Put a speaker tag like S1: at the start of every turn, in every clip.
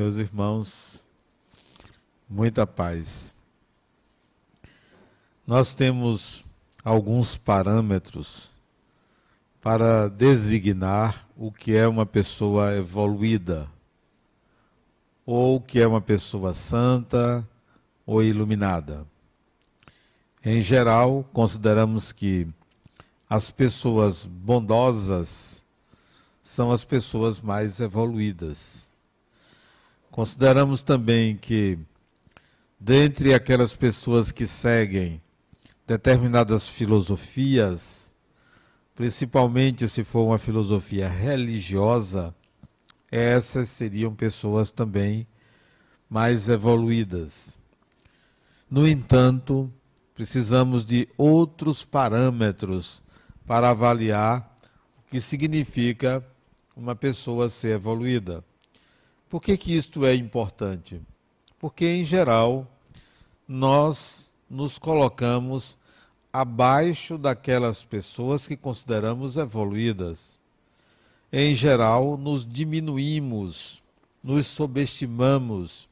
S1: Meus irmãos, muita paz. Nós temos alguns parâmetros para designar o que é uma pessoa evoluída, ou o que é uma pessoa santa ou iluminada. Em geral, consideramos que as pessoas bondosas são as pessoas mais evoluídas. Consideramos também que, dentre aquelas pessoas que seguem determinadas filosofias, principalmente se for uma filosofia religiosa, essas seriam pessoas também mais evoluídas. No entanto, precisamos de outros parâmetros para avaliar o que significa uma pessoa ser evoluída. Por que, que isto é importante? Porque, em geral, nós nos colocamos abaixo daquelas pessoas que consideramos evoluídas. Em geral, nos diminuímos, nos subestimamos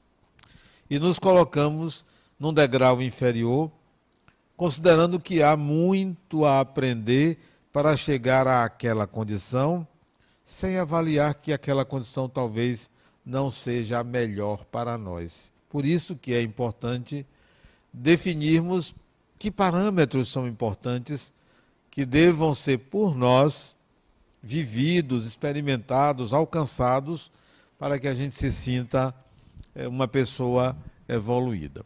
S1: e nos colocamos num degrau inferior considerando que há muito a aprender para chegar àquela condição, sem avaliar que aquela condição talvez não seja a melhor para nós. Por isso que é importante definirmos que parâmetros são importantes que devam ser por nós vividos, experimentados, alcançados, para que a gente se sinta eh, uma pessoa evoluída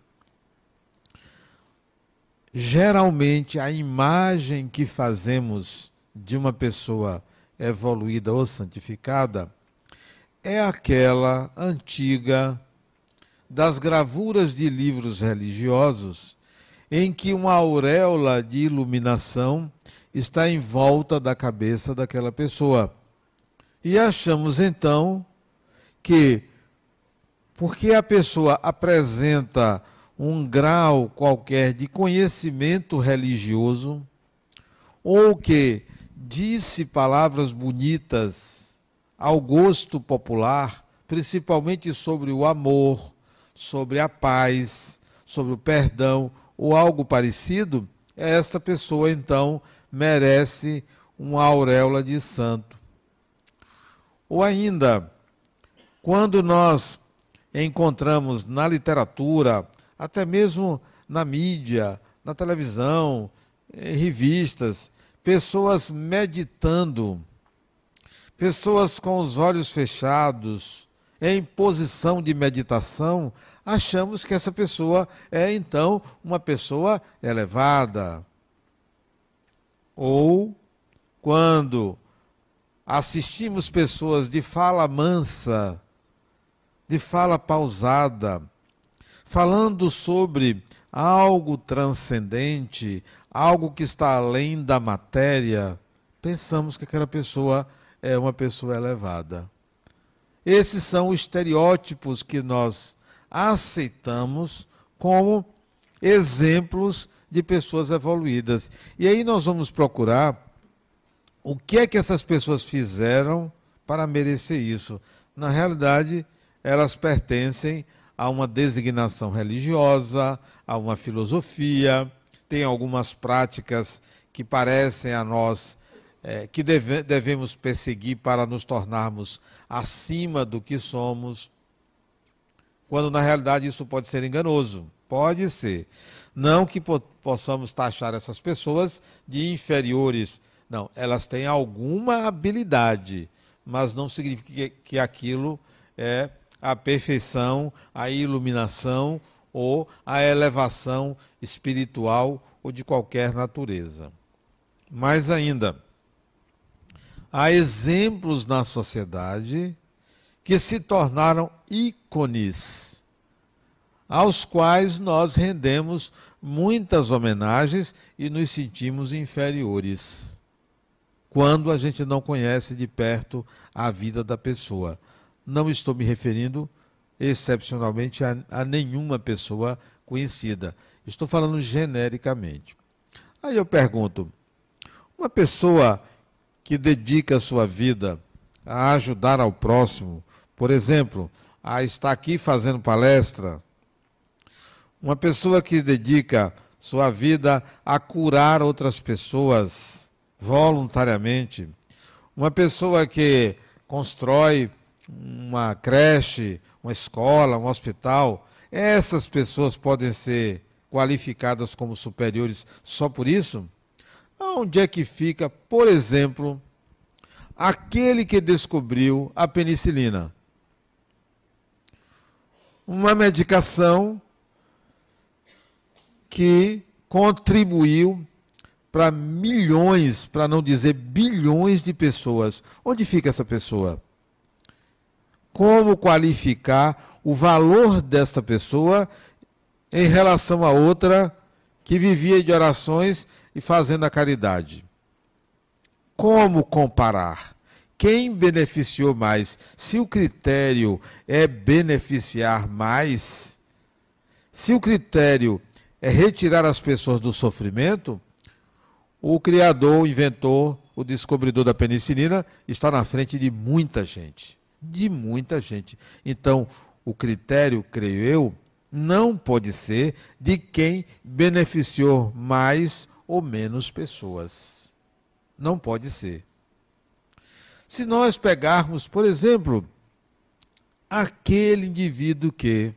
S1: geralmente a imagem que fazemos de uma pessoa evoluída ou santificada é aquela antiga das gravuras de livros religiosos em que uma auréola de iluminação está em volta da cabeça daquela pessoa. E achamos então que porque a pessoa apresenta um grau qualquer de conhecimento religioso, ou que disse palavras bonitas ao gosto popular, principalmente sobre o amor, sobre a paz, sobre o perdão ou algo parecido, esta pessoa então merece uma auréola de santo. Ou ainda, quando nós encontramos na literatura até mesmo na mídia, na televisão, em revistas, pessoas meditando, pessoas com os olhos fechados, em posição de meditação, achamos que essa pessoa é então uma pessoa elevada. Ou quando assistimos pessoas de fala mansa, de fala pausada, falando sobre algo transcendente, algo que está além da matéria, pensamos que aquela pessoa é uma pessoa elevada. Esses são os estereótipos que nós aceitamos como exemplos de pessoas evoluídas. E aí nós vamos procurar o que é que essas pessoas fizeram para merecer isso. Na realidade, elas pertencem a uma designação religiosa, a uma filosofia, tem algumas práticas que parecem a nós é, que deve, devemos perseguir para nos tornarmos acima do que somos, quando na realidade isso pode ser enganoso. Pode ser. Não que po possamos taxar essas pessoas de inferiores. Não, elas têm alguma habilidade, mas não significa que, que aquilo é a perfeição, a iluminação ou a elevação espiritual ou de qualquer natureza. Mais ainda, há exemplos na sociedade que se tornaram ícones, aos quais nós rendemos muitas homenagens e nos sentimos inferiores, quando a gente não conhece de perto a vida da pessoa. Não estou me referindo excepcionalmente a, a nenhuma pessoa conhecida. Estou falando genericamente. Aí eu pergunto: uma pessoa que dedica a sua vida a ajudar ao próximo, por exemplo, a estar aqui fazendo palestra, uma pessoa que dedica sua vida a curar outras pessoas voluntariamente, uma pessoa que constrói uma creche, uma escola, um hospital, essas pessoas podem ser qualificadas como superiores só por isso? Onde é que fica, por exemplo, aquele que descobriu a penicilina? Uma medicação que contribuiu para milhões, para não dizer bilhões de pessoas. Onde fica essa pessoa? Como qualificar o valor desta pessoa em relação a outra que vivia de orações e fazendo a caridade? Como comparar? Quem beneficiou mais? Se o critério é beneficiar mais, se o critério é retirar as pessoas do sofrimento, o criador, o inventor, o descobridor da penicilina está na frente de muita gente. De muita gente. Então, o critério, creio eu, não pode ser de quem beneficiou mais ou menos pessoas. Não pode ser. Se nós pegarmos, por exemplo, aquele indivíduo que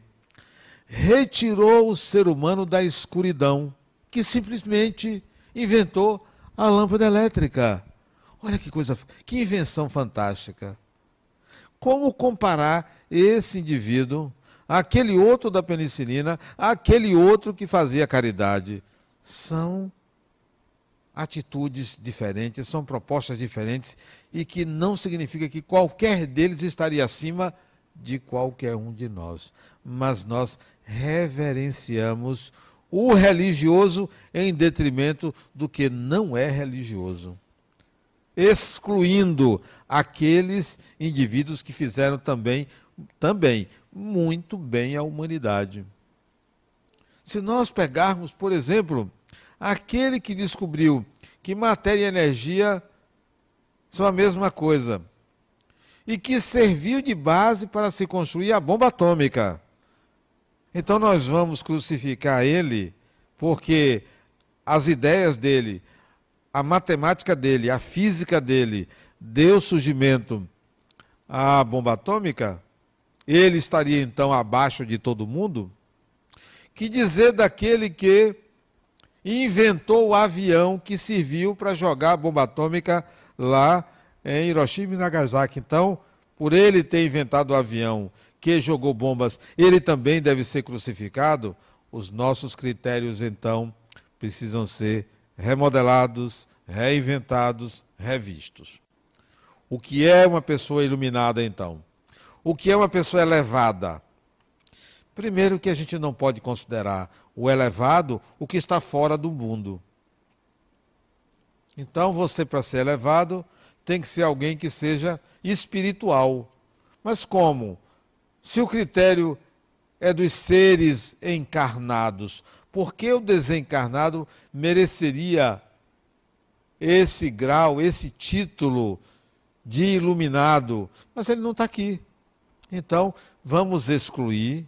S1: retirou o ser humano da escuridão, que simplesmente inventou a lâmpada elétrica. Olha que coisa, que invenção fantástica. Como comparar esse indivíduo àquele outro da penicilina, àquele outro que fazia caridade? São atitudes diferentes, são propostas diferentes e que não significa que qualquer deles estaria acima de qualquer um de nós. Mas nós reverenciamos o religioso em detrimento do que não é religioso, excluindo aqueles indivíduos que fizeram também, também muito bem à humanidade. Se nós pegarmos, por exemplo, aquele que descobriu que matéria e energia são a mesma coisa e que serviu de base para se construir a bomba atômica. Então nós vamos crucificar ele porque as ideias dele, a matemática dele, a física dele, deu surgimento à bomba atômica? Ele estaria então abaixo de todo mundo? Que dizer daquele que inventou o avião que serviu para jogar a bomba atômica lá em Hiroshima e Nagasaki? Então, por ele ter inventado o avião que jogou bombas, ele também deve ser crucificado, os nossos critérios então precisam ser remodelados, reinventados, revistos. O que é uma pessoa iluminada então? O que é uma pessoa elevada? Primeiro que a gente não pode considerar o elevado o que está fora do mundo. Então você para ser elevado tem que ser alguém que seja espiritual. Mas como? Se o critério é dos seres encarnados, por que o desencarnado mereceria esse grau, esse título de iluminado? Mas ele não está aqui. Então, vamos excluir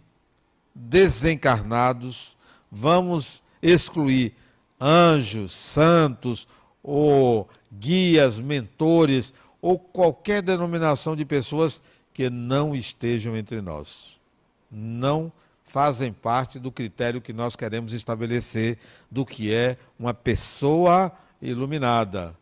S1: desencarnados, vamos excluir anjos, santos, ou guias, mentores, ou qualquer denominação de pessoas que não estejam entre nós. Não fazem parte do critério que nós queremos estabelecer do que é uma pessoa iluminada.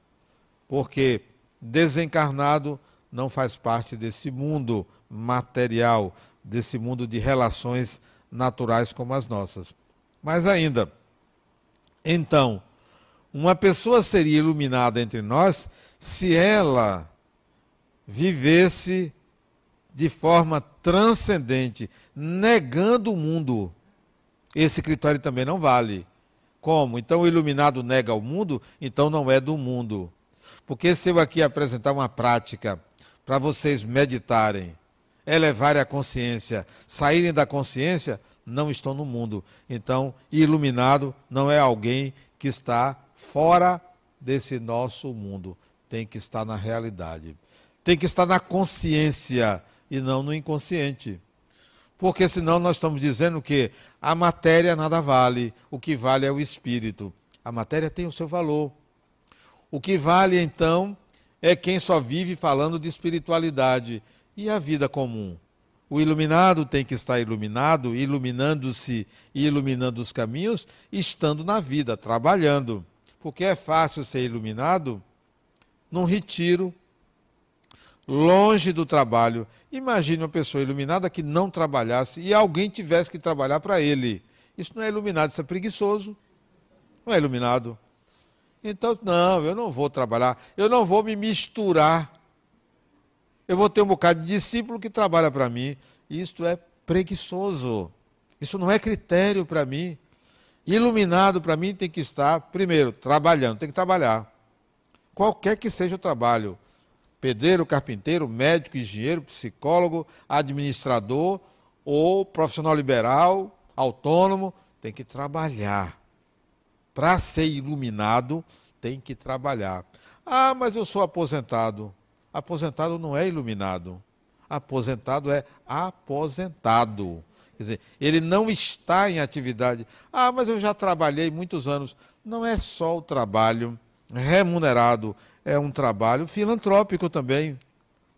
S1: Porque desencarnado não faz parte desse mundo material, desse mundo de relações naturais como as nossas. Mas ainda, então, uma pessoa seria iluminada entre nós se ela vivesse de forma transcendente, negando o mundo. Esse critério também não vale. Como? Então o iluminado nega o mundo, então não é do mundo. Porque se eu aqui apresentar uma prática para vocês meditarem, elevarem a consciência, saírem da consciência, não estão no mundo. Então, iluminado não é alguém que está fora desse nosso mundo. Tem que estar na realidade. Tem que estar na consciência e não no inconsciente. Porque senão nós estamos dizendo que a matéria nada vale, o que vale é o espírito. A matéria tem o seu valor. O que vale então é quem só vive falando de espiritualidade e a vida comum. O iluminado tem que estar iluminado, iluminando-se e iluminando os caminhos, estando na vida, trabalhando. Porque é fácil ser iluminado num retiro, longe do trabalho. Imagine uma pessoa iluminada que não trabalhasse e alguém tivesse que trabalhar para ele. Isso não é iluminado, isso é preguiçoso. Não é iluminado. Então, não, eu não vou trabalhar, eu não vou me misturar. Eu vou ter um bocado de discípulo que trabalha para mim. Isto é preguiçoso. Isso não é critério para mim. Iluminado para mim tem que estar, primeiro, trabalhando, tem que trabalhar. Qualquer que seja o trabalho pedreiro, carpinteiro, médico, engenheiro, psicólogo, administrador ou profissional liberal, autônomo, tem que trabalhar. Para ser iluminado, tem que trabalhar. Ah, mas eu sou aposentado. Aposentado não é iluminado. Aposentado é aposentado. Quer dizer, ele não está em atividade. Ah, mas eu já trabalhei muitos anos. Não é só o trabalho remunerado, é um trabalho filantrópico também.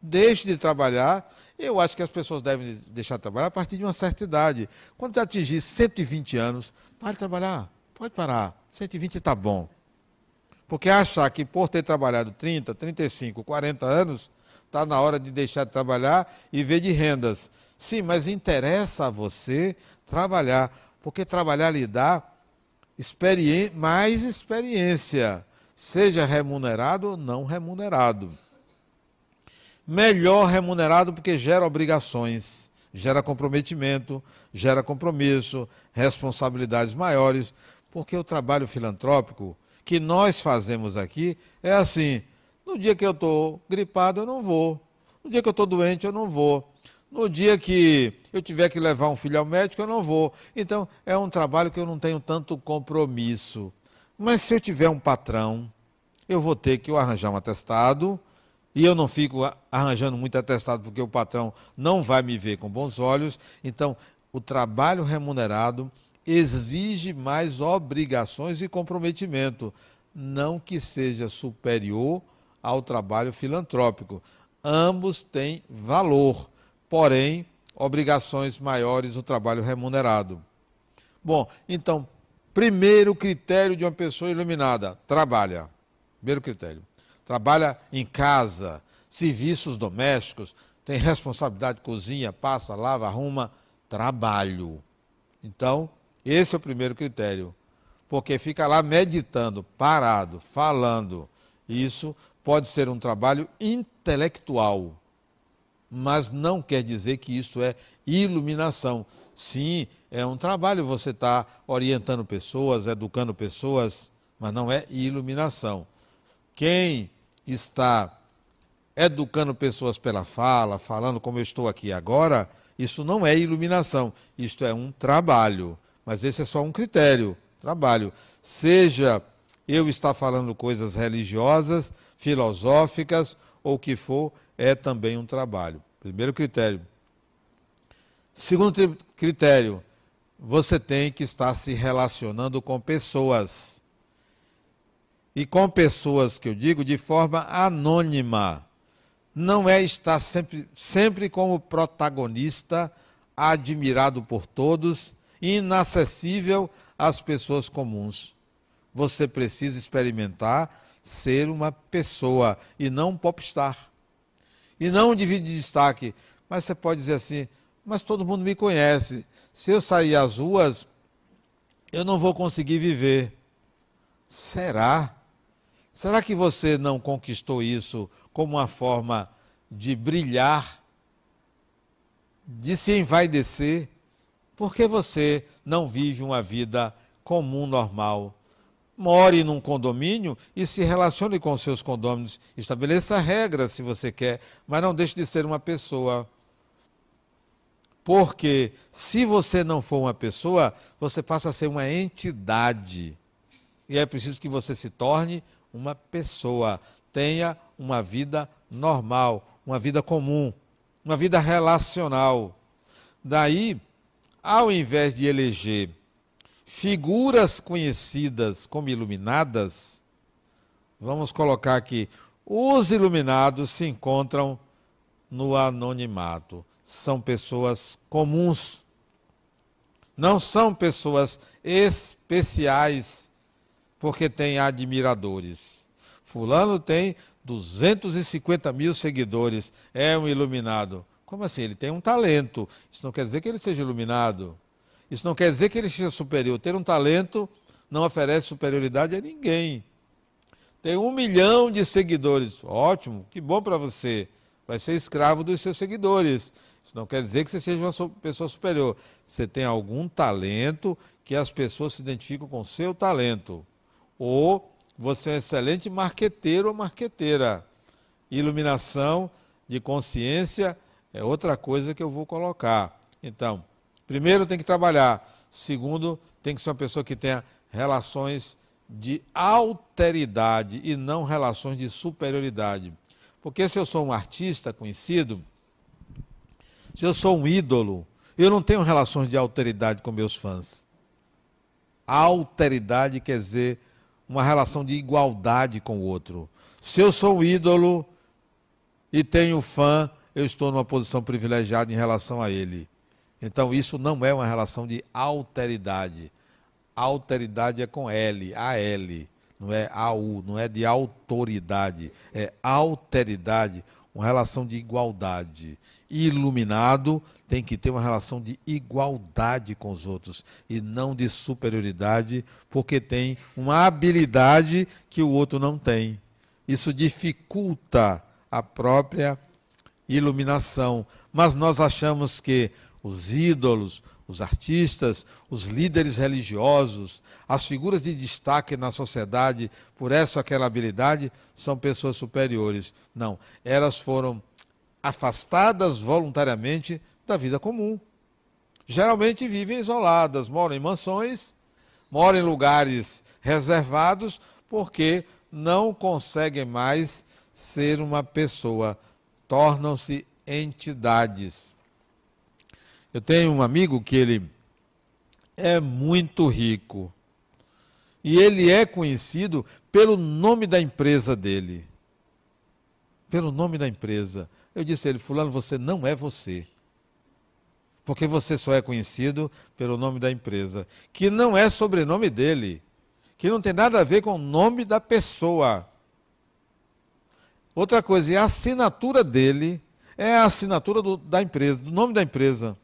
S1: Deixe de trabalhar. Eu acho que as pessoas devem deixar de trabalhar a partir de uma certa idade. Quando atingir 120 anos, pare de trabalhar. Pode parar. 120 está bom. Porque achar que por ter trabalhado 30, 35, 40 anos, está na hora de deixar de trabalhar e ver de rendas. Sim, mas interessa a você trabalhar, porque trabalhar lhe dá experi mais experiência seja remunerado ou não remunerado. Melhor remunerado porque gera obrigações, gera comprometimento, gera compromisso, responsabilidades maiores, porque o trabalho filantrópico que nós fazemos aqui é assim: no dia que eu estou gripado, eu não vou. No dia que eu estou doente, eu não vou. No dia que eu tiver que levar um filho ao médico, eu não vou. Então, é um trabalho que eu não tenho tanto compromisso. Mas se eu tiver um patrão, eu vou ter que arranjar um atestado, e eu não fico arranjando muito atestado porque o patrão não vai me ver com bons olhos. Então, o trabalho remunerado exige mais obrigações e comprometimento, não que seja superior ao trabalho filantrópico. Ambos têm valor, porém, obrigações maiores o trabalho remunerado. Bom, então, Primeiro critério de uma pessoa iluminada: trabalha. Primeiro critério. Trabalha em casa, serviços domésticos, tem responsabilidade, cozinha, passa, lava, arruma. Trabalho. Então, esse é o primeiro critério. Porque fica lá meditando, parado, falando. Isso pode ser um trabalho intelectual, mas não quer dizer que isso é iluminação. Sim, é um trabalho você estar tá orientando pessoas, educando pessoas, mas não é iluminação. Quem está educando pessoas pela fala, falando como eu estou aqui agora, isso não é iluminação, isto é um trabalho. Mas esse é só um critério, trabalho. Seja eu estar falando coisas religiosas, filosóficas ou o que for, é também um trabalho. Primeiro critério. Segundo critério, você tem que estar se relacionando com pessoas. E com pessoas que eu digo de forma anônima. Não é estar sempre, sempre como protagonista, admirado por todos, inacessível às pessoas comuns. Você precisa experimentar ser uma pessoa e não um popstar. E não de destaque. Mas você pode dizer assim: mas todo mundo me conhece. Se eu sair às ruas, eu não vou conseguir viver. Será? Será que você não conquistou isso como uma forma de brilhar, de se envaidecer? Por que você não vive uma vida comum, normal? More num condomínio e se relacione com seus condôminos. Estabeleça regras se você quer, mas não deixe de ser uma pessoa porque se você não for uma pessoa, você passa a ser uma entidade. E é preciso que você se torne uma pessoa. Tenha uma vida normal, uma vida comum, uma vida relacional. Daí, ao invés de eleger figuras conhecidas como iluminadas, vamos colocar aqui: os iluminados se encontram no anonimato. São pessoas comuns. Não são pessoas especiais, porque têm admiradores. Fulano tem 250 mil seguidores, é um iluminado. Como assim? Ele tem um talento. Isso não quer dizer que ele seja iluminado. Isso não quer dizer que ele seja superior. Ter um talento não oferece superioridade a ninguém. Tem um milhão de seguidores. Ótimo, que bom para você. Vai ser escravo dos seus seguidores. Isso não quer dizer que você seja uma pessoa superior. Você tem algum talento que as pessoas se identificam com o seu talento. Ou você é um excelente marqueteiro ou marqueteira. Iluminação de consciência é outra coisa que eu vou colocar. Então, primeiro tem que trabalhar. Segundo, tem que ser uma pessoa que tenha relações de alteridade e não relações de superioridade. Porque se eu sou um artista conhecido, se eu sou um ídolo, eu não tenho relações de alteridade com meus fãs. Alteridade quer dizer uma relação de igualdade com o outro. Se eu sou um ídolo e tenho fã, eu estou numa posição privilegiada em relação a ele. Então isso não é uma relação de alteridade. Alteridade é com L, A-L, não é A-U, não é de autoridade, é alteridade, uma relação de igualdade. Iluminado tem que ter uma relação de igualdade com os outros e não de superioridade, porque tem uma habilidade que o outro não tem. Isso dificulta a própria iluminação. Mas nós achamos que os ídolos, os artistas, os líderes religiosos, as figuras de destaque na sociedade por essa ou aquela habilidade são pessoas superiores. Não, elas foram afastadas voluntariamente da vida comum. Geralmente vivem isoladas, moram em mansões, moram em lugares reservados, porque não conseguem mais ser uma pessoa, tornam-se entidades. Eu tenho um amigo que ele é muito rico. E ele é conhecido pelo nome da empresa dele. Pelo nome da empresa. Eu disse a ele, fulano, você não é você porque você só é conhecido pelo nome da empresa, que não é sobrenome dele, que não tem nada a ver com o nome da pessoa. Outra coisa, a assinatura dele é a assinatura do, da empresa, do nome da empresa.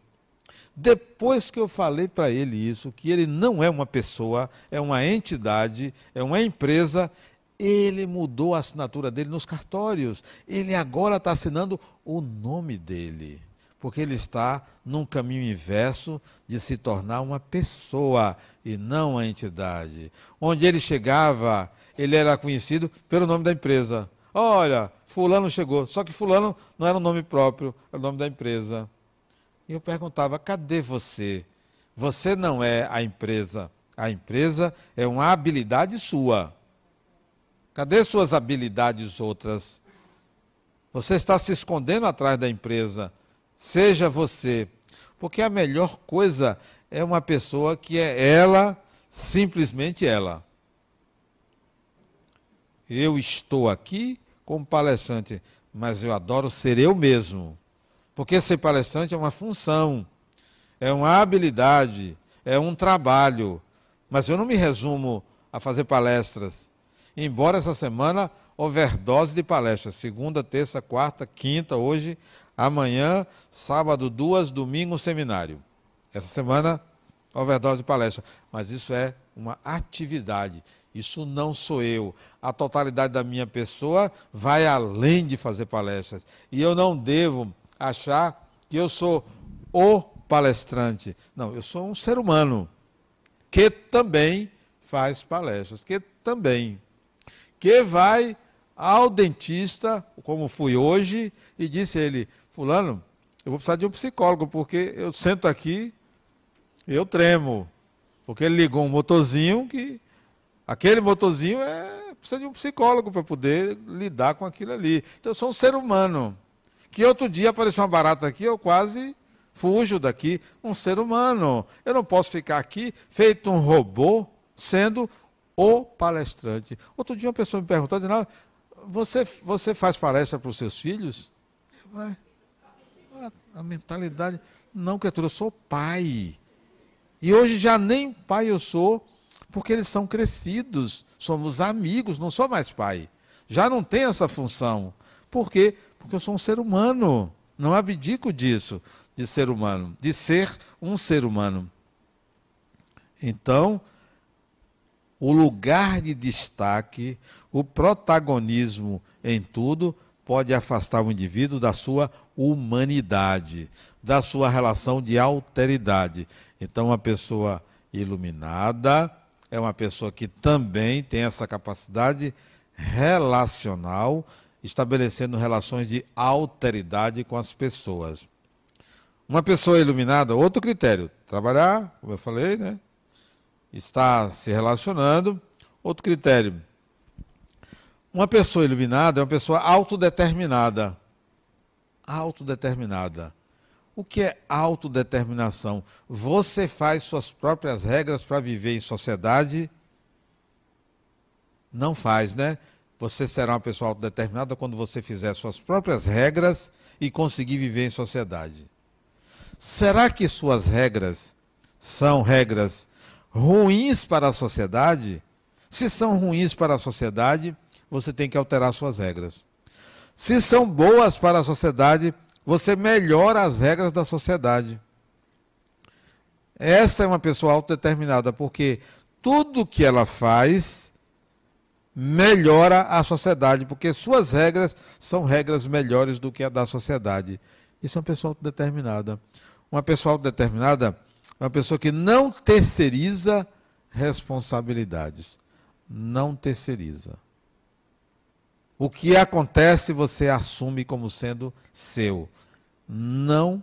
S1: Depois que eu falei para ele isso, que ele não é uma pessoa, é uma entidade, é uma empresa, ele mudou a assinatura dele nos cartórios. Ele agora está assinando o nome dele porque ele está num caminho inverso de se tornar uma pessoa e não uma entidade. Onde ele chegava, ele era conhecido pelo nome da empresa. Olha, Fulano chegou. Só que Fulano não era o nome próprio, era o nome da empresa. E eu perguntava: cadê você? Você não é a empresa. A empresa é uma habilidade sua. Cadê suas habilidades outras? Você está se escondendo atrás da empresa. Seja você. Porque a melhor coisa é uma pessoa que é ela, simplesmente ela. Eu estou aqui como palestrante, mas eu adoro ser eu mesmo. Porque ser palestrante é uma função, é uma habilidade, é um trabalho. Mas eu não me resumo a fazer palestras. Embora essa semana overdose de palestras, segunda, terça, quarta, quinta, hoje Amanhã, sábado, duas, domingo, seminário. Essa semana, overdose de palestra. Mas isso é uma atividade. Isso não sou eu. A totalidade da minha pessoa vai além de fazer palestras. E eu não devo achar que eu sou o palestrante. Não, eu sou um ser humano que também faz palestras, que também que vai ao dentista, como fui hoje, e disse ele: Fulano, eu vou precisar de um psicólogo, porque eu sento aqui eu tremo. Porque ele ligou um motorzinho que. Aquele motorzinho é, precisa de um psicólogo para poder lidar com aquilo ali. Então eu sou um ser humano. Que outro dia apareceu uma barata aqui, eu quase Fujo daqui, um ser humano. Eu não posso ficar aqui feito um robô, sendo o palestrante. Outro dia uma pessoa me perguntou, você, você faz palestra para os seus filhos? A mentalidade. Não, criatura, eu sou pai. E hoje já nem pai eu sou, porque eles são crescidos. Somos amigos, não sou mais pai. Já não tem essa função. Por quê? Porque eu sou um ser humano. Não abdico disso, de ser humano, de ser um ser humano. Então, o lugar de destaque, o protagonismo em tudo, pode afastar o indivíduo da sua humanidade, da sua relação de alteridade. Então, uma pessoa iluminada é uma pessoa que também tem essa capacidade relacional, estabelecendo relações de alteridade com as pessoas. Uma pessoa iluminada, outro critério, trabalhar, como eu falei, né? Está se relacionando. Outro critério. Uma pessoa iluminada é uma pessoa autodeterminada autodeterminada. O que é autodeterminação? Você faz suas próprias regras para viver em sociedade? Não faz, né? Você será uma pessoa autodeterminada quando você fizer suas próprias regras e conseguir viver em sociedade. Será que suas regras são regras ruins para a sociedade? Se são ruins para a sociedade, você tem que alterar suas regras. Se são boas para a sociedade, você melhora as regras da sociedade. Esta é uma pessoa autodeterminada, porque tudo que ela faz melhora a sociedade, porque suas regras são regras melhores do que a da sociedade. Isso é uma pessoa autodeterminada. Uma pessoa autodeterminada é uma pessoa que não terceiriza responsabilidades. Não terceiriza. O que acontece você assume como sendo seu. Não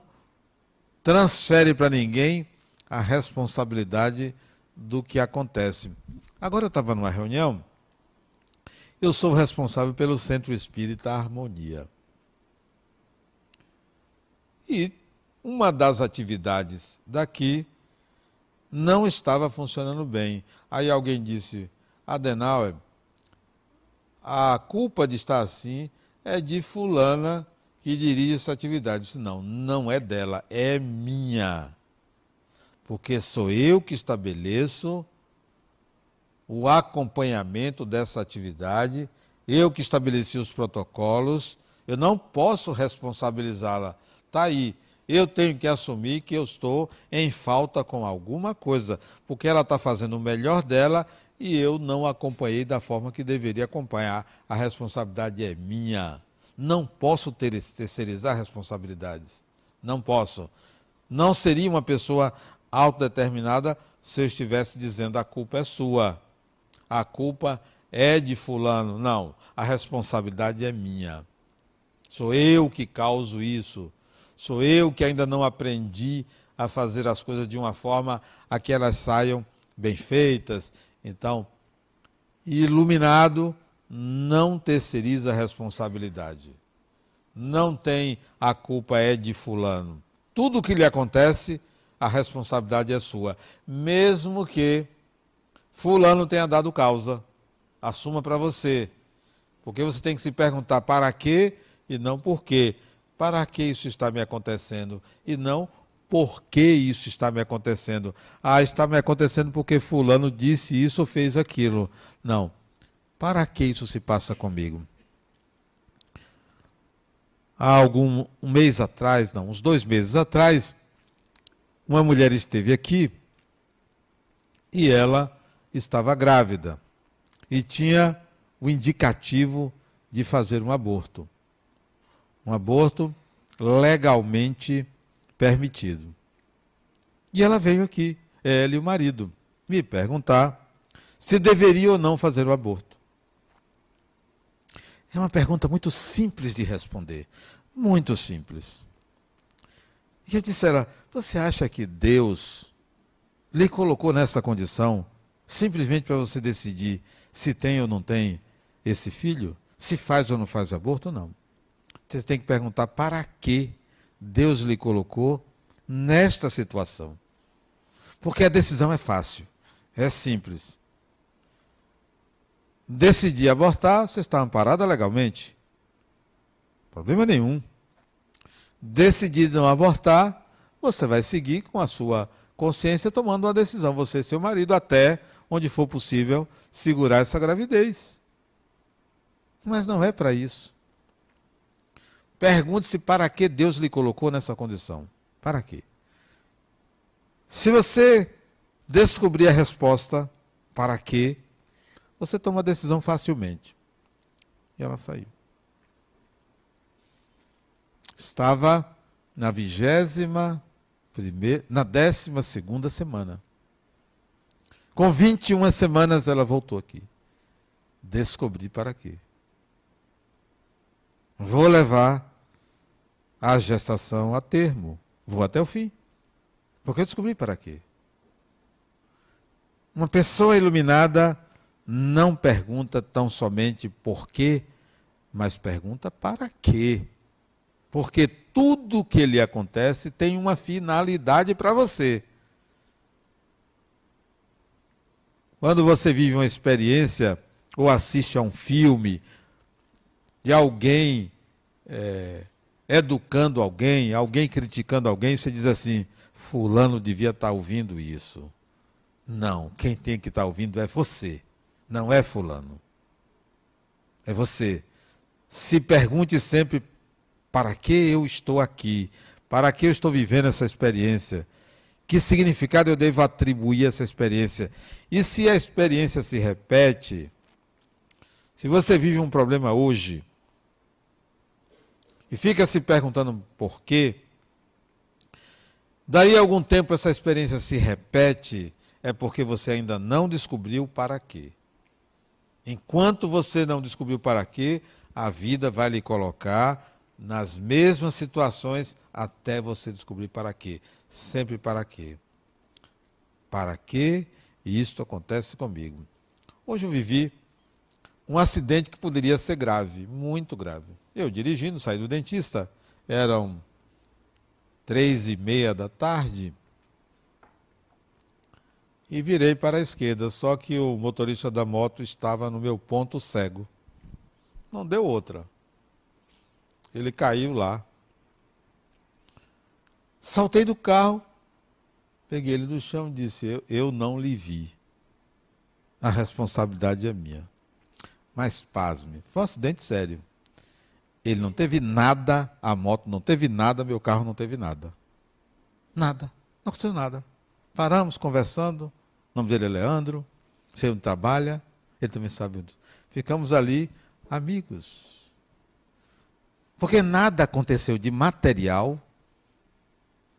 S1: transfere para ninguém a responsabilidade do que acontece. Agora eu estava numa reunião, eu sou responsável pelo Centro Espírita Harmonia. E uma das atividades daqui não estava funcionando bem. Aí alguém disse, Adenauer, a culpa de estar assim é de fulana que dirige essa atividade. Disse, não, não é dela, é minha. Porque sou eu que estabeleço o acompanhamento dessa atividade, eu que estabeleci os protocolos, eu não posso responsabilizá-la. Está aí. Eu tenho que assumir que eu estou em falta com alguma coisa, porque ela está fazendo o melhor dela e eu não acompanhei da forma que deveria acompanhar. A responsabilidade é minha. Não posso ter, terceirizar responsabilidades. Não posso. Não seria uma pessoa autodeterminada se eu estivesse dizendo a culpa é sua. A culpa é de fulano. Não, a responsabilidade é minha. Sou eu que causo isso. Sou eu que ainda não aprendi a fazer as coisas de uma forma a que elas saiam bem feitas então, iluminado não terceiriza a responsabilidade. Não tem a culpa é de fulano. Tudo o que lhe acontece, a responsabilidade é sua. Mesmo que fulano tenha dado causa, assuma para você. Porque você tem que se perguntar para quê e não por quê. Para que isso está me acontecendo? E não por que isso está me acontecendo? Ah, está me acontecendo porque fulano disse isso ou fez aquilo. Não. Para que isso se passa comigo? Há algum um mês atrás, não, uns dois meses atrás, uma mulher esteve aqui e ela estava grávida e tinha o indicativo de fazer um aborto. Um aborto legalmente permitido. E ela veio aqui, ela e o marido, me perguntar se deveria ou não fazer o aborto. É uma pergunta muito simples de responder. Muito simples. E eu disse a ela: Você acha que Deus lhe colocou nessa condição simplesmente para você decidir se tem ou não tem esse filho? Se faz ou não faz aborto? Não. Você tem que perguntar para que Deus lhe colocou nesta situação. Porque a decisão é fácil, é simples. Decidir abortar, você está amparada legalmente. Problema nenhum. Decidir não abortar, você vai seguir com a sua consciência tomando uma decisão, você e seu marido, até onde for possível, segurar essa gravidez. Mas não é para isso. Pergunte-se para que Deus lhe colocou nessa condição. Para quê? Se você descobrir a resposta, para quê, você toma a decisão facilmente. E ela saiu. Estava na vigésima primeira, na décima segunda semana. Com 21 semanas ela voltou aqui. Descobri para quê. Vou levar a gestação a termo. Vou até o fim. Porque eu descobri para quê. Uma pessoa iluminada não pergunta tão somente por quê, mas pergunta para quê. Porque tudo que lhe acontece tem uma finalidade para você. Quando você vive uma experiência ou assiste a um filme de alguém é, educando alguém, alguém criticando alguém, você diz assim: Fulano devia estar tá ouvindo isso. Não, quem tem que estar tá ouvindo é você, não é Fulano. É você. Se pergunte sempre: para que eu estou aqui? Para que eu estou vivendo essa experiência? Que significado eu devo atribuir a essa experiência? E se a experiência se repete, se você vive um problema hoje, e fica se perguntando por quê, daí algum tempo essa experiência se repete, é porque você ainda não descobriu para quê. Enquanto você não descobriu para quê, a vida vai lhe colocar nas mesmas situações até você descobrir para quê. Sempre para quê. Para quê isto acontece comigo. Hoje eu vivi um acidente que poderia ser grave, muito grave. Eu dirigindo, saí do dentista, eram três e meia da tarde, e virei para a esquerda, só que o motorista da moto estava no meu ponto cego. Não deu outra. Ele caiu lá. Saltei do carro, peguei ele do chão e disse: Eu, eu não lhe vi. A responsabilidade é minha. Mas pasme, foi um acidente sério. Ele não teve nada, a moto não teve nada, meu carro não teve nada. Nada. Não aconteceu nada. Paramos conversando. O nome dele é Leandro. Sei onde trabalha. Ele também sabe onde. Ficamos ali, amigos. Porque nada aconteceu de material,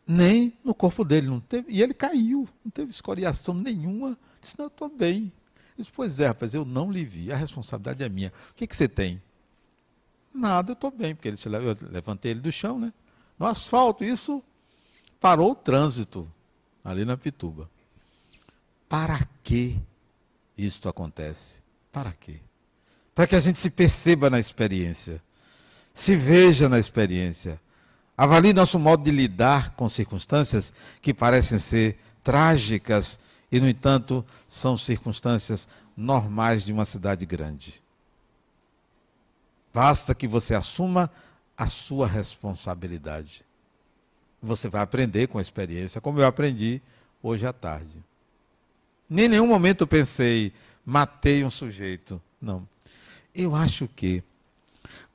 S1: nem no corpo dele. Não teve, e ele caiu. Não teve escoriação nenhuma. Disse, não, eu estou bem. Disse, pois é, rapaz, eu não lhe vi. A responsabilidade é minha. O que, que você tem? Nada, eu estou bem, porque ele se, eu levantei ele do chão, né? No asfalto, isso parou o trânsito ali na Pituba. Para que isto acontece? Para quê? Para que a gente se perceba na experiência, se veja na experiência, avalie nosso modo de lidar com circunstâncias que parecem ser trágicas e, no entanto, são circunstâncias normais de uma cidade grande. Basta que você assuma a sua responsabilidade. Você vai aprender com a experiência, como eu aprendi hoje à tarde. Nem em nenhum momento eu pensei, matei um sujeito. Não. Eu acho que,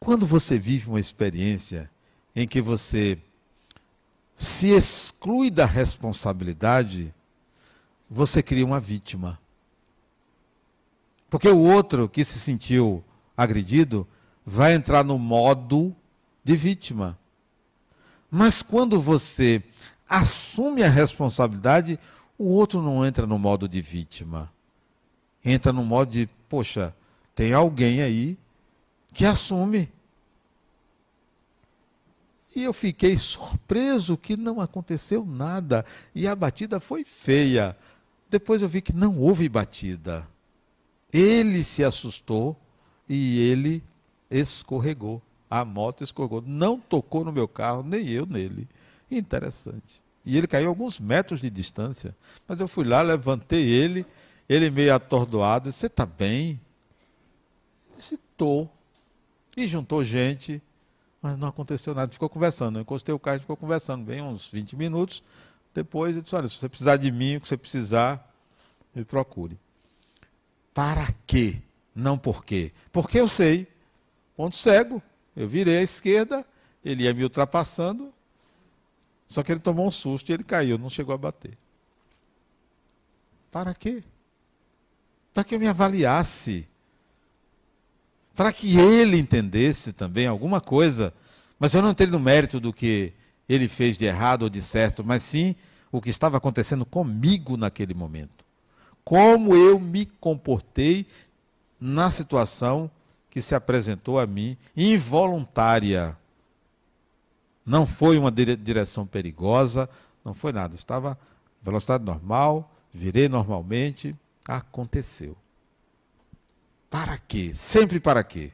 S1: quando você vive uma experiência em que você se exclui da responsabilidade, você cria uma vítima. Porque o outro que se sentiu agredido vai entrar no modo de vítima. Mas quando você assume a responsabilidade, o outro não entra no modo de vítima. Entra no modo de, poxa, tem alguém aí que assume. E eu fiquei surpreso que não aconteceu nada. E a batida foi feia. Depois eu vi que não houve batida. Ele se assustou e ele escorregou. A moto escorregou. Não tocou no meu carro, nem eu nele. Interessante. E ele caiu alguns metros de distância. Mas eu fui lá, levantei ele, ele meio atordoado, você está bem? Estou. E juntou gente, mas não aconteceu nada, ficou conversando. Eu encostei o carro e ficou conversando, bem uns 20 minutos. Depois ele disse, olha, se você precisar de mim, o que você precisar, me procure. Para quê? Não por quê. Porque eu sei. Ponto cego. Eu virei à esquerda, ele ia me ultrapassando, só que ele tomou um susto e ele caiu, não chegou a bater. Para quê? Para que eu me avaliasse. Para que ele entendesse também alguma coisa. Mas eu não entrei no mérito do que ele fez de errado ou de certo, mas sim o que estava acontecendo comigo naquele momento. Como eu me comportei na situação que se apresentou a mim, involuntária. Não foi uma direção perigosa, não foi nada. Estava velocidade normal, virei normalmente, aconteceu. Para quê? Sempre para quê?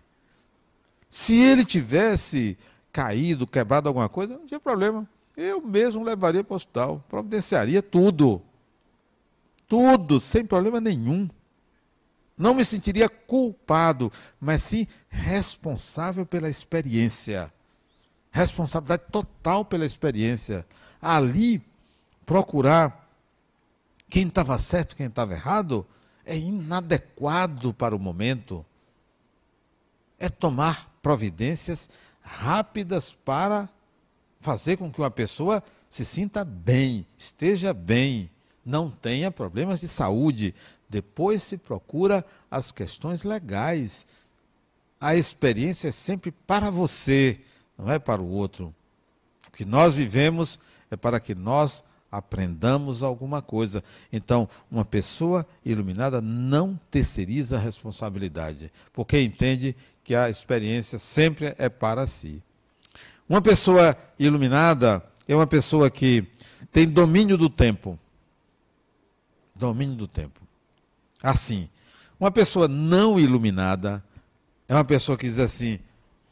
S1: Se ele tivesse caído, quebrado alguma coisa, não tinha problema. Eu mesmo levaria para o hospital, providenciaria tudo. Tudo, sem problema nenhum. Não me sentiria culpado, mas sim responsável pela experiência responsabilidade total pela experiência. Ali, procurar quem estava certo, quem estava errado, é inadequado para o momento. É tomar providências rápidas para fazer com que uma pessoa se sinta bem, esteja bem, não tenha problemas de saúde. Depois se procura as questões legais. A experiência é sempre para você não é para o outro. O que nós vivemos é para que nós aprendamos alguma coisa. Então, uma pessoa iluminada não terceiriza a responsabilidade, porque entende que a experiência sempre é para si. Uma pessoa iluminada é uma pessoa que tem domínio do tempo. Domínio do tempo. Assim, uma pessoa não iluminada é uma pessoa que diz assim: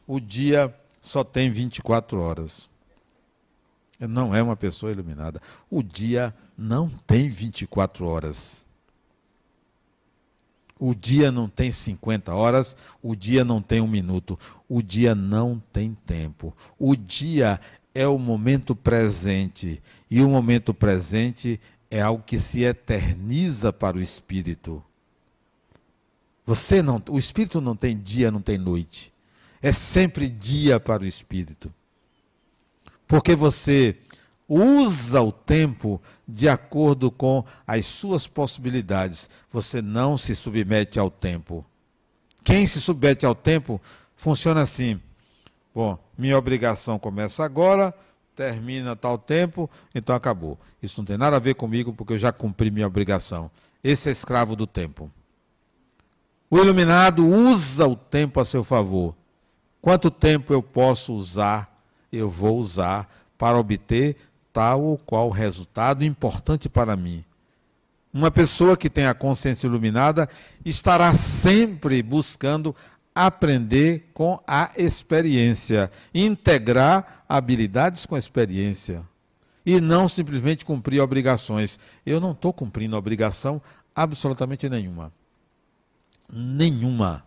S1: o dia só tem 24 horas. Não é uma pessoa iluminada. O dia não tem 24 horas. O dia não tem 50 horas, o dia não tem um minuto, o dia não tem tempo. O dia é o momento presente. E o momento presente é algo que se eterniza para o espírito. Você não, o espírito não tem dia, não tem noite é sempre dia para o espírito. Porque você usa o tempo de acordo com as suas possibilidades. Você não se submete ao tempo. Quem se submete ao tempo funciona assim. Bom, minha obrigação começa agora, termina tal tempo, então acabou. Isso não tem nada a ver comigo porque eu já cumpri minha obrigação. Esse é escravo do tempo. O iluminado usa o tempo a seu favor. Quanto tempo eu posso usar, eu vou usar para obter tal ou qual resultado importante para mim. Uma pessoa que tem a consciência iluminada estará sempre buscando aprender com a experiência, integrar habilidades com a experiência e não simplesmente cumprir obrigações. Eu não estou cumprindo obrigação absolutamente nenhuma. Nenhuma.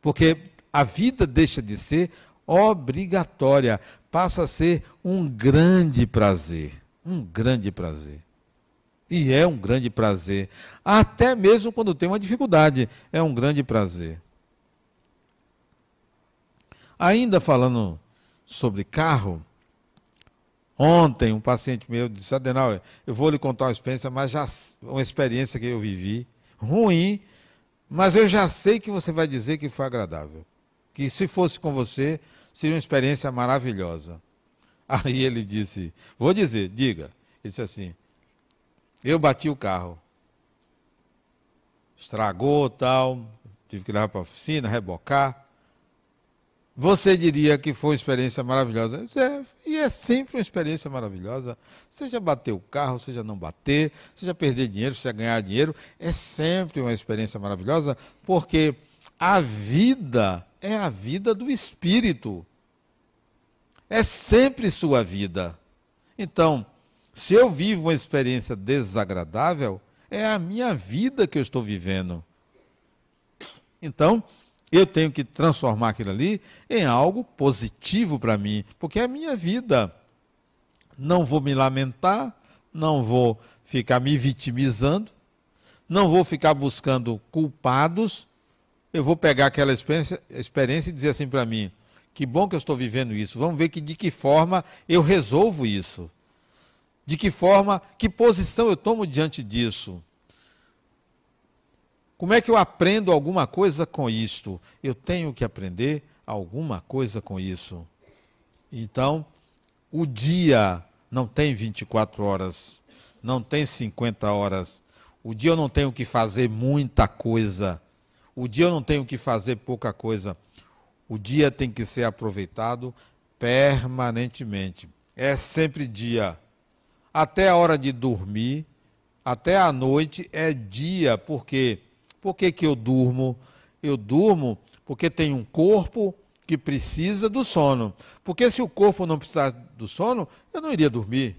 S1: Porque a vida deixa de ser obrigatória, passa a ser um grande prazer. Um grande prazer. E é um grande prazer. Até mesmo quando tem uma dificuldade, é um grande prazer. Ainda falando sobre carro, ontem um paciente meu disse: Adenal, eu vou lhe contar uma experiência, mas já uma experiência que eu vivi, ruim, mas eu já sei que você vai dizer que foi agradável que se fosse com você, seria uma experiência maravilhosa. Aí ele disse: Vou dizer, diga. Ele disse assim: Eu bati o carro. Estragou tal, tive que levar para a oficina, rebocar. Você diria que foi uma experiência maravilhosa. É, e é sempre uma experiência maravilhosa. Seja bater o carro, seja não bater, seja perder dinheiro, seja ganhar dinheiro, é sempre uma experiência maravilhosa, porque a vida é a vida do espírito. É sempre sua vida. Então, se eu vivo uma experiência desagradável, é a minha vida que eu estou vivendo. Então, eu tenho que transformar aquilo ali em algo positivo para mim, porque é a minha vida. Não vou me lamentar, não vou ficar me vitimizando, não vou ficar buscando culpados. Eu vou pegar aquela experiência, experiência e dizer assim para mim: que bom que eu estou vivendo isso. Vamos ver que, de que forma eu resolvo isso. De que forma, que posição eu tomo diante disso. Como é que eu aprendo alguma coisa com isto? Eu tenho que aprender alguma coisa com isso. Então, o dia não tem 24 horas, não tem 50 horas. O dia eu não tenho que fazer muita coisa. O dia eu não tenho que fazer pouca coisa. O dia tem que ser aproveitado permanentemente. É sempre dia. Até a hora de dormir, até a noite é dia, porque? Por que, que eu durmo? Eu durmo porque tem um corpo que precisa do sono. Porque se o corpo não precisasse do sono, eu não iria dormir.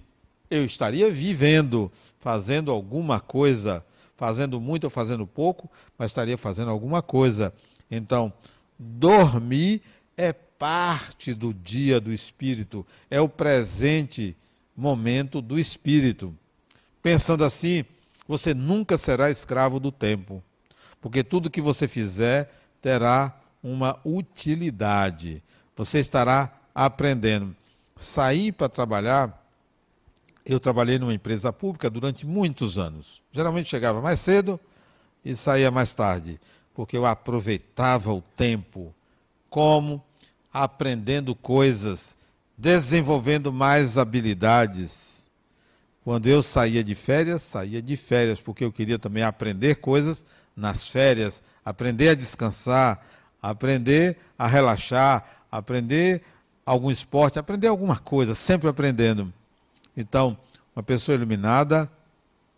S1: Eu estaria vivendo, fazendo alguma coisa, fazendo muito ou fazendo pouco, mas estaria fazendo alguma coisa. Então, dormir é parte do dia do espírito, é o presente momento do espírito. Pensando assim, você nunca será escravo do tempo porque tudo que você fizer terá uma utilidade. Você estará aprendendo. Sair para trabalhar, eu trabalhei numa empresa pública durante muitos anos. Geralmente chegava mais cedo e saía mais tarde, porque eu aproveitava o tempo como aprendendo coisas, desenvolvendo mais habilidades. Quando eu saía de férias, saía de férias, porque eu queria também aprender coisas nas férias, aprender a descansar, aprender a relaxar, aprender algum esporte, aprender alguma coisa, sempre aprendendo. Então, uma pessoa iluminada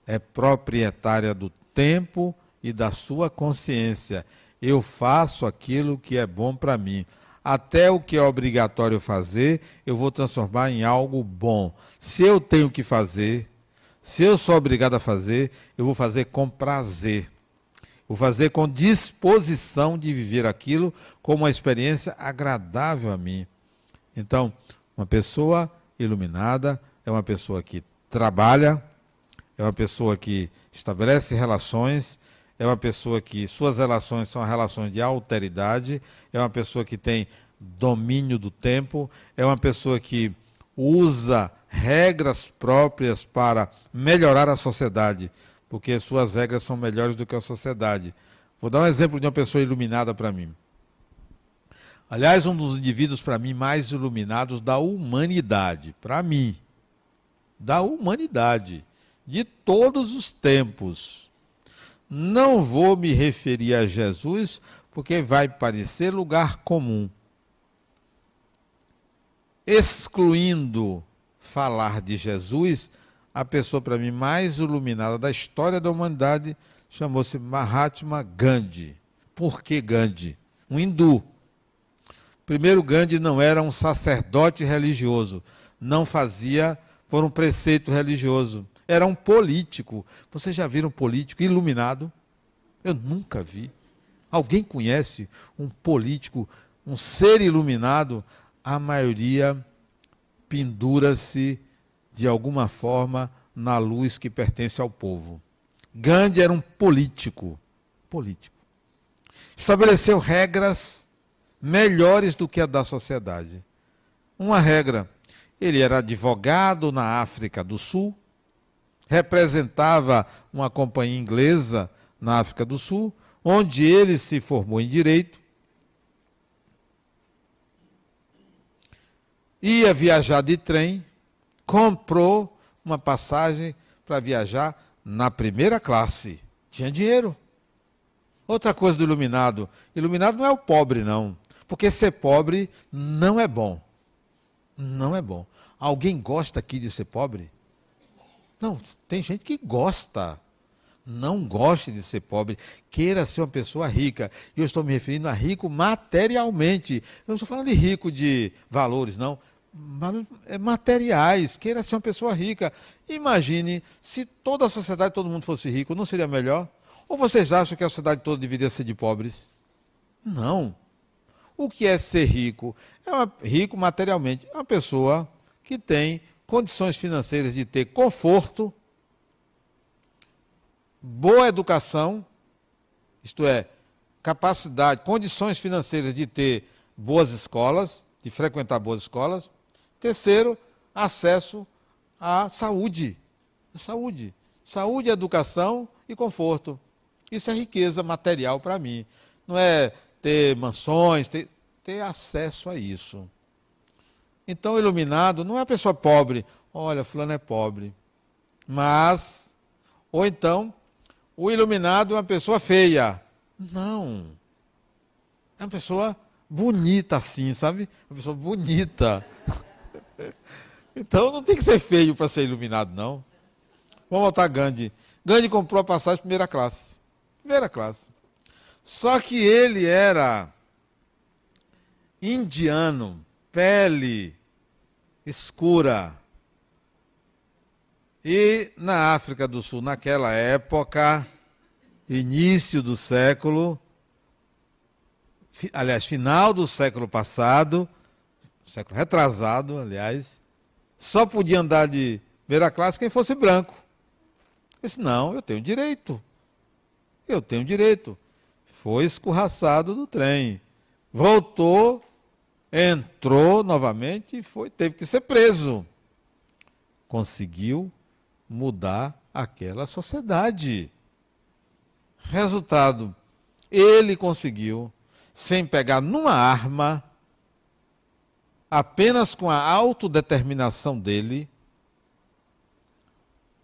S1: é proprietária do tempo e da sua consciência. Eu faço aquilo que é bom para mim. Até o que é obrigatório fazer, eu vou transformar em algo bom. Se eu tenho que fazer, se eu sou obrigado a fazer, eu vou fazer com prazer. Vou fazer com disposição de viver aquilo como uma experiência agradável a mim. Então, uma pessoa iluminada é uma pessoa que trabalha, é uma pessoa que estabelece relações, é uma pessoa que suas relações são relações de alteridade, é uma pessoa que tem domínio do tempo, é uma pessoa que usa regras próprias para melhorar a sociedade porque suas regras são melhores do que a sociedade. Vou dar um exemplo de uma pessoa iluminada para mim. Aliás, um dos indivíduos para mim mais iluminados da humanidade, para mim, da humanidade, de todos os tempos. Não vou me referir a Jesus porque vai parecer lugar comum. Excluindo falar de Jesus, a pessoa para mim mais iluminada da história da humanidade chamou-se Mahatma Gandhi. Por que Gandhi? Um hindu. Primeiro, Gandhi não era um sacerdote religioso, não fazia por um preceito religioso, era um político. Vocês já viram um político iluminado? Eu nunca vi. Alguém conhece um político, um ser iluminado? A maioria pendura-se de alguma forma, na luz que pertence ao povo. Gandhi era um político. Político. Estabeleceu regras melhores do que a da sociedade. Uma regra: ele era advogado na África do Sul, representava uma companhia inglesa na África do Sul, onde ele se formou em direito. Ia viajar de trem, comprou uma passagem para viajar na primeira classe. Tinha dinheiro. Outra coisa do iluminado: iluminado não é o pobre, não. Porque ser pobre não é bom. Não é bom. Alguém gosta aqui de ser pobre? Não, tem gente que gosta. Não goste de ser pobre, queira ser uma pessoa rica. E eu estou me referindo a rico materialmente. Eu não estou falando de rico de valores, não é, materiais, queira ser uma pessoa rica. Imagine se toda a sociedade, todo mundo fosse rico, não seria melhor? Ou vocês acham que a sociedade toda deveria ser de pobres? Não. O que é ser rico? É uma, rico materialmente. É uma pessoa que tem condições financeiras de ter conforto, boa educação, isto é, capacidade, condições financeiras de ter boas escolas, de frequentar boas escolas. Terceiro, acesso à saúde. Saúde. Saúde, educação e conforto. Isso é riqueza material para mim. Não é ter mansões, ter, ter acesso a isso. Então, iluminado não é uma pessoa pobre. Olha, fulano é pobre. Mas, ou então, o iluminado é uma pessoa feia. Não. É uma pessoa bonita assim, sabe? Uma pessoa bonita. então não tem que ser feio para ser iluminado, não. Vamos voltar a Gandhi. Gandhi comprou a passagem primeira classe. Primeira classe. Só que ele era indiano, pele escura. E na África do Sul, naquela época, início do século, aliás, final do século passado, século retrasado, aliás, só podia andar de primeira classe quem fosse branco. Eu disse, não, eu tenho direito. Eu tenho direito foi escorraçado do trem. Voltou, entrou novamente e foi, teve que ser preso. Conseguiu mudar aquela sociedade. Resultado, ele conseguiu, sem pegar numa arma, apenas com a autodeterminação dele,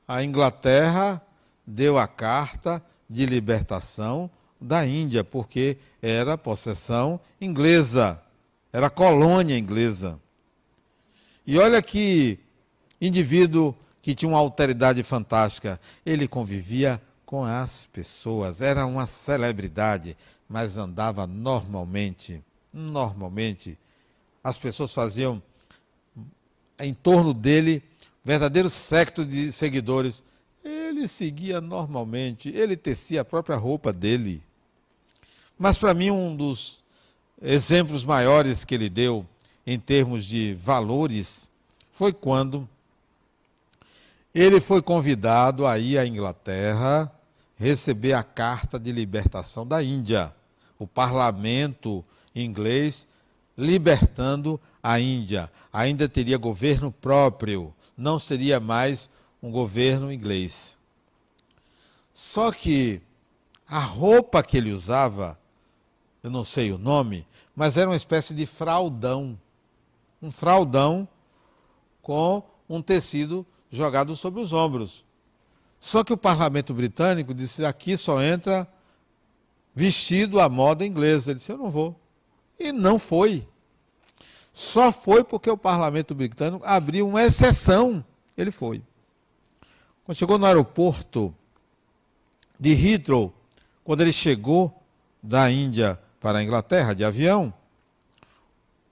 S1: a Inglaterra deu a carta de libertação da Índia, porque era possessão inglesa, era colônia inglesa. E olha que indivíduo que tinha uma alteridade fantástica. Ele convivia com as pessoas, era uma celebridade, mas andava normalmente. Normalmente. As pessoas faziam em torno dele verdadeiro secto de seguidores. Ele seguia normalmente, ele tecia a própria roupa dele. Mas para mim, um dos exemplos maiores que ele deu em termos de valores foi quando ele foi convidado a ir à Inglaterra receber a carta de libertação da Índia, o parlamento inglês libertando a Índia. Ainda teria governo próprio, não seria mais um governo inglês. Só que a roupa que ele usava eu não sei o nome, mas era uma espécie de fraldão. Um fraldão com um tecido jogado sobre os ombros. Só que o parlamento britânico disse: aqui só entra vestido à moda inglesa. Ele disse: eu não vou. E não foi. Só foi porque o parlamento britânico abriu uma exceção. Ele foi. Quando chegou no aeroporto de Heathrow, quando ele chegou da Índia para a Inglaterra de avião,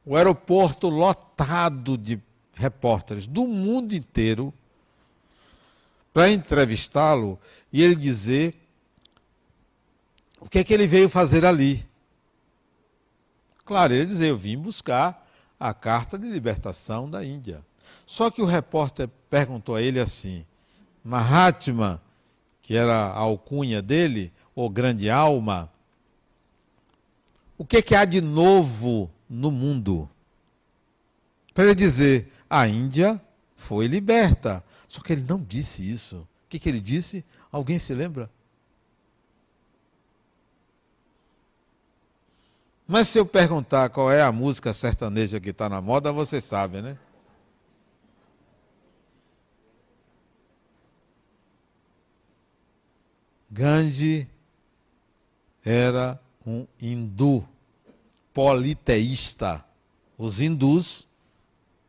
S1: o aeroporto lotado de repórteres do mundo inteiro para entrevistá-lo e ele dizer o que é que ele veio fazer ali. Claro, ele dizia: Eu vim buscar a carta de libertação da Índia. Só que o repórter perguntou a ele assim: Mahatma, que era a alcunha dele, ou grande alma, o que, que há de novo no mundo? Para ele dizer, a Índia foi liberta. Só que ele não disse isso. O que, que ele disse? Alguém se lembra? Mas se eu perguntar qual é a música sertaneja que está na moda, você sabe, né? Gandhi era um hindu politeísta. Os hindus,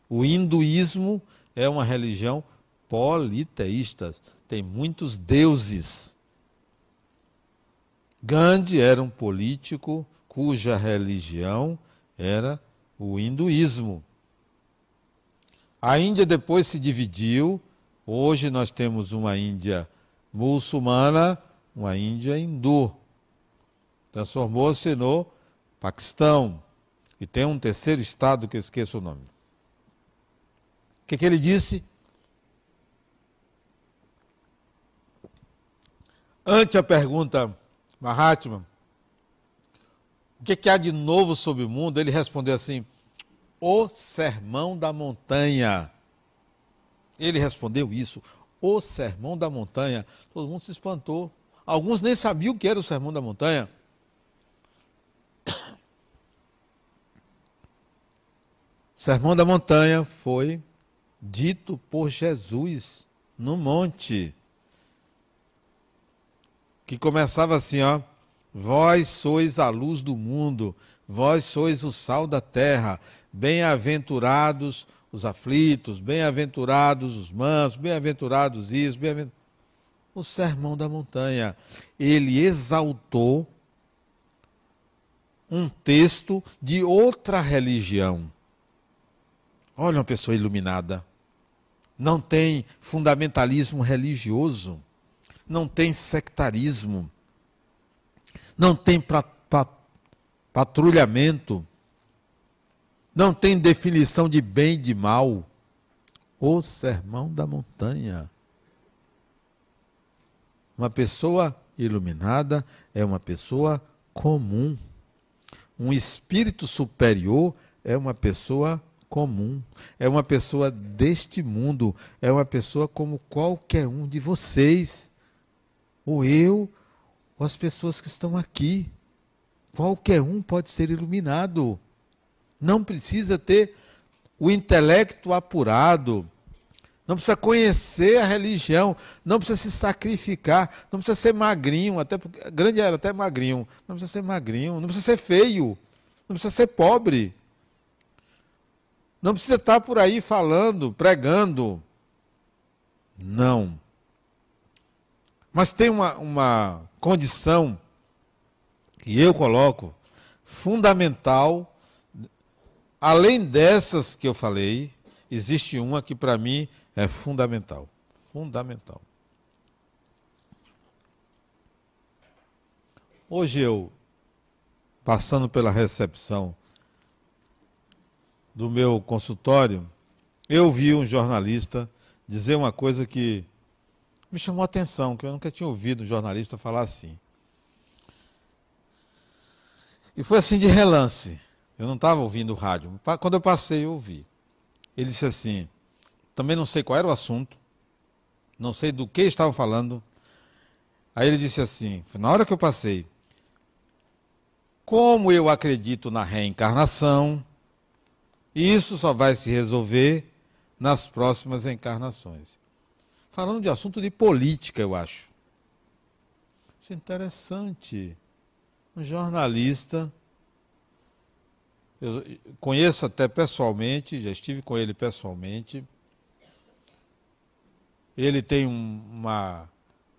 S1: o hinduísmo é uma religião politeísta, tem muitos deuses. Gandhi era um político cuja religião era o hinduísmo. A Índia depois se dividiu. Hoje nós temos uma Índia muçulmana, uma Índia hindu. Transformou-se no Paquistão. E tem um terceiro estado que eu esqueço o nome. O que, que ele disse? Ante a pergunta, Mahatma, o que, que há de novo sobre o mundo? Ele respondeu assim: o sermão da montanha. Ele respondeu isso, o sermão da montanha. Todo mundo se espantou. Alguns nem sabiam o que era o sermão da montanha. Sermão da montanha foi dito por Jesus no monte. Que começava assim, ó: Vós sois a luz do mundo, vós sois o sal da terra. Bem-aventurados os aflitos, bem-aventurados os mansos, bem-aventurados isso, bem-aventurados. O sermão da montanha. Ele exaltou um texto de outra religião. Olha uma pessoa iluminada. Não tem fundamentalismo religioso. Não tem sectarismo. Não tem patrulhamento não tem definição de bem e de mal. O sermão da montanha. Uma pessoa iluminada é uma pessoa comum. Um espírito superior é uma pessoa comum. É uma pessoa deste mundo. É uma pessoa como qualquer um de vocês. Ou eu, ou as pessoas que estão aqui. Qualquer um pode ser iluminado. Não precisa ter o intelecto apurado, não precisa conhecer a religião, não precisa se sacrificar, não precisa ser magrinho, até grande era até magrinho, não precisa ser magrinho, não precisa ser feio, não precisa ser pobre. Não precisa estar por aí falando, pregando. Não. Mas tem uma, uma condição que eu coloco fundamental Além dessas que eu falei, existe uma que para mim é fundamental. Fundamental. Hoje eu, passando pela recepção do meu consultório, eu vi um jornalista dizer uma coisa que me chamou a atenção, que eu nunca tinha ouvido um jornalista falar assim. E foi assim de relance. Eu não estava ouvindo o rádio. Quando eu passei, eu ouvi. Ele disse assim: também não sei qual era o assunto, não sei do que estavam falando. Aí ele disse assim: na hora que eu passei, como eu acredito na reencarnação, isso só vai se resolver nas próximas encarnações. Falando de assunto de política, eu acho. Isso é interessante. Um jornalista eu conheço até pessoalmente, já estive com ele pessoalmente. Ele tem um, uma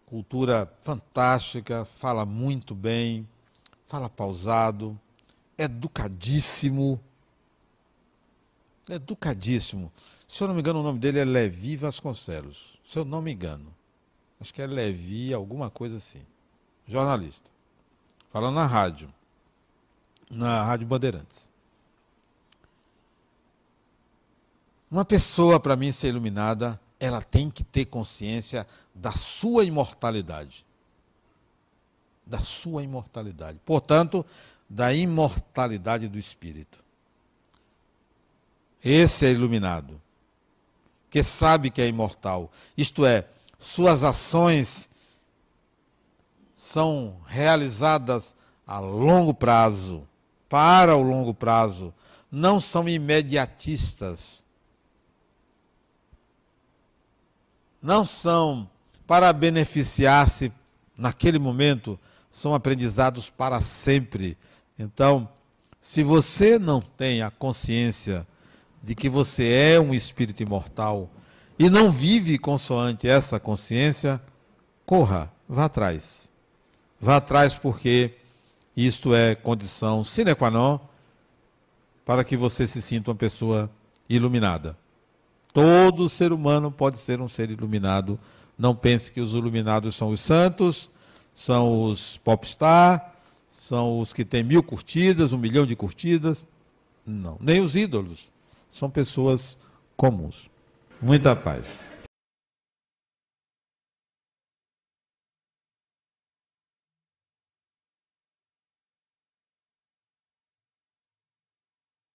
S1: cultura fantástica, fala muito bem, fala pausado, educadíssimo. Educadíssimo. Se eu não me engano, o nome dele é Levi Vasconcelos. Se eu não me engano. Acho que é Levi, alguma coisa assim. Jornalista. Falando na rádio. Na Rádio Bandeirantes. Uma pessoa, para mim, ser iluminada, ela tem que ter consciência da sua imortalidade. Da sua imortalidade. Portanto, da imortalidade do espírito. Esse é iluminado, que sabe que é imortal. Isto é, suas ações são realizadas a longo prazo, para o longo prazo, não são imediatistas não são para beneficiar-se naquele momento, são aprendizados para sempre. Então, se você não tem a consciência de que você é um espírito imortal e não vive consoante essa consciência, corra, vá atrás. Vá atrás porque isto é condição sine qua non para que você se sinta uma pessoa iluminada. Todo ser humano pode ser um ser iluminado. Não pense que os iluminados são os santos, são os popstar, são os que têm mil curtidas, um milhão de curtidas. Não, nem os ídolos. São pessoas comuns. Muita paz.